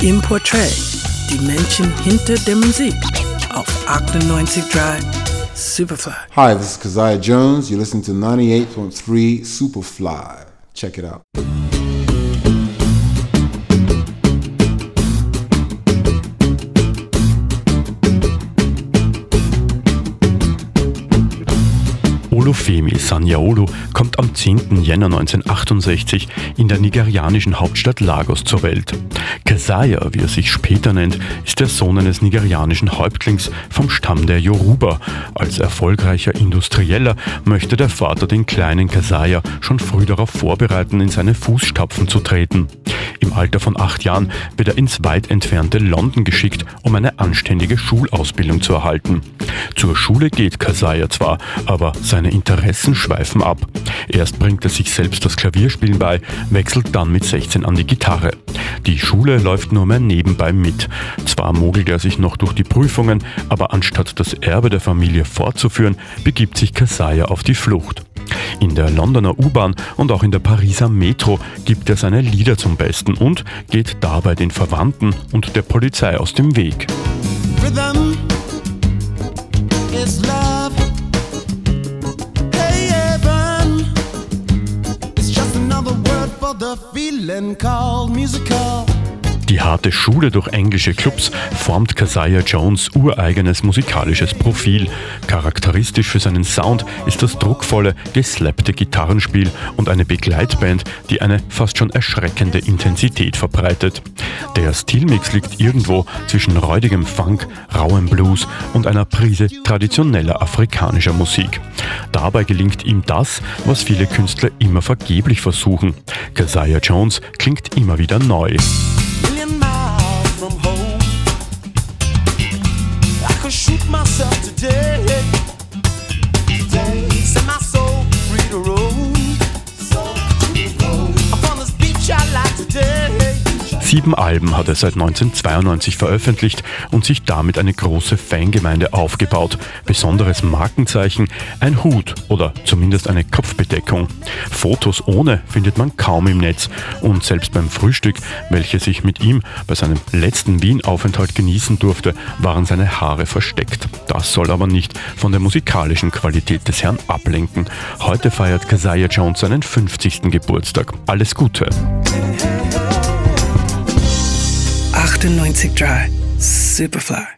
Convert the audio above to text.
Im Portrait, die Menschen hinter der Musik auf 98.3 Superfly. Hi, this is Keziah Jones. You're listening to 98.3 Superfly. Check it out. Olufemi Sanyaolu kommt am 10. Jänner 1968 in der nigerianischen Hauptstadt Lagos zur Welt. Keziah, wie er sich später nennt, ist der Sohn eines nigerianischen Häuptlings vom Stamm der Yoruba. Als erfolgreicher Industrieller möchte der Vater den kleinen Keziah schon früh darauf vorbereiten, in seine Fußstapfen zu treten. Im Alter von acht Jahren wird er ins weit entfernte London geschickt, um eine anständige Schulausbildung zu erhalten. Zur Schule geht Keziah zwar, aber seine Interessen schweifen ab. Erst bringt er sich selbst das Klavierspielen bei, wechselt dann mit 16 an die Gitarre. Die Schule läuft nur mehr nebenbei mit. Zwar mogelt er sich noch durch die Prüfungen, aber anstatt das Erbe der Familie fortzuführen, begibt sich Keziah auf die Flucht. In der Londoner U-Bahn und auch in der Pariser Metro gibt er seine Lieder zum Besten und geht dabei den Verwandten und der Polizei aus dem Weg. The feeling called musical. Die harte Schule durch englische Clubs formt Keziah Jones ureigenes musikalisches Profil. Charakteristisch für seinen Sound ist das druckvolle, geslappte Gitarrenspiel und eine Begleitband, die eine fast schon erschreckende Intensität verbreitet. Der Stilmix liegt irgendwo zwischen räudigem Funk, rauem Blues und einer Prise traditioneller afrikanischer Musik. Dabei gelingt ihm das, was viele Künstler immer vergeblich versuchen. Keziah Jones klingt immer wieder neu. million miles from home. Sieben Alben hat er seit 1992 veröffentlicht und sich damit eine große Fangemeinde aufgebaut. Besonderes Markenzeichen ein Hut oder zumindest eine Kopfbedeckung. Fotos ohne findet man kaum im Netz und selbst beim Frühstück, welches ich mit ihm bei seinem letzten Wien-Aufenthalt genießen durfte, waren seine Haare versteckt. Das soll aber nicht von der musikalischen Qualität des Herrn ablenken. Heute feiert Keziah Jones seinen 50. Geburtstag. Alles Gute! to Neunzig Dry. Superfly.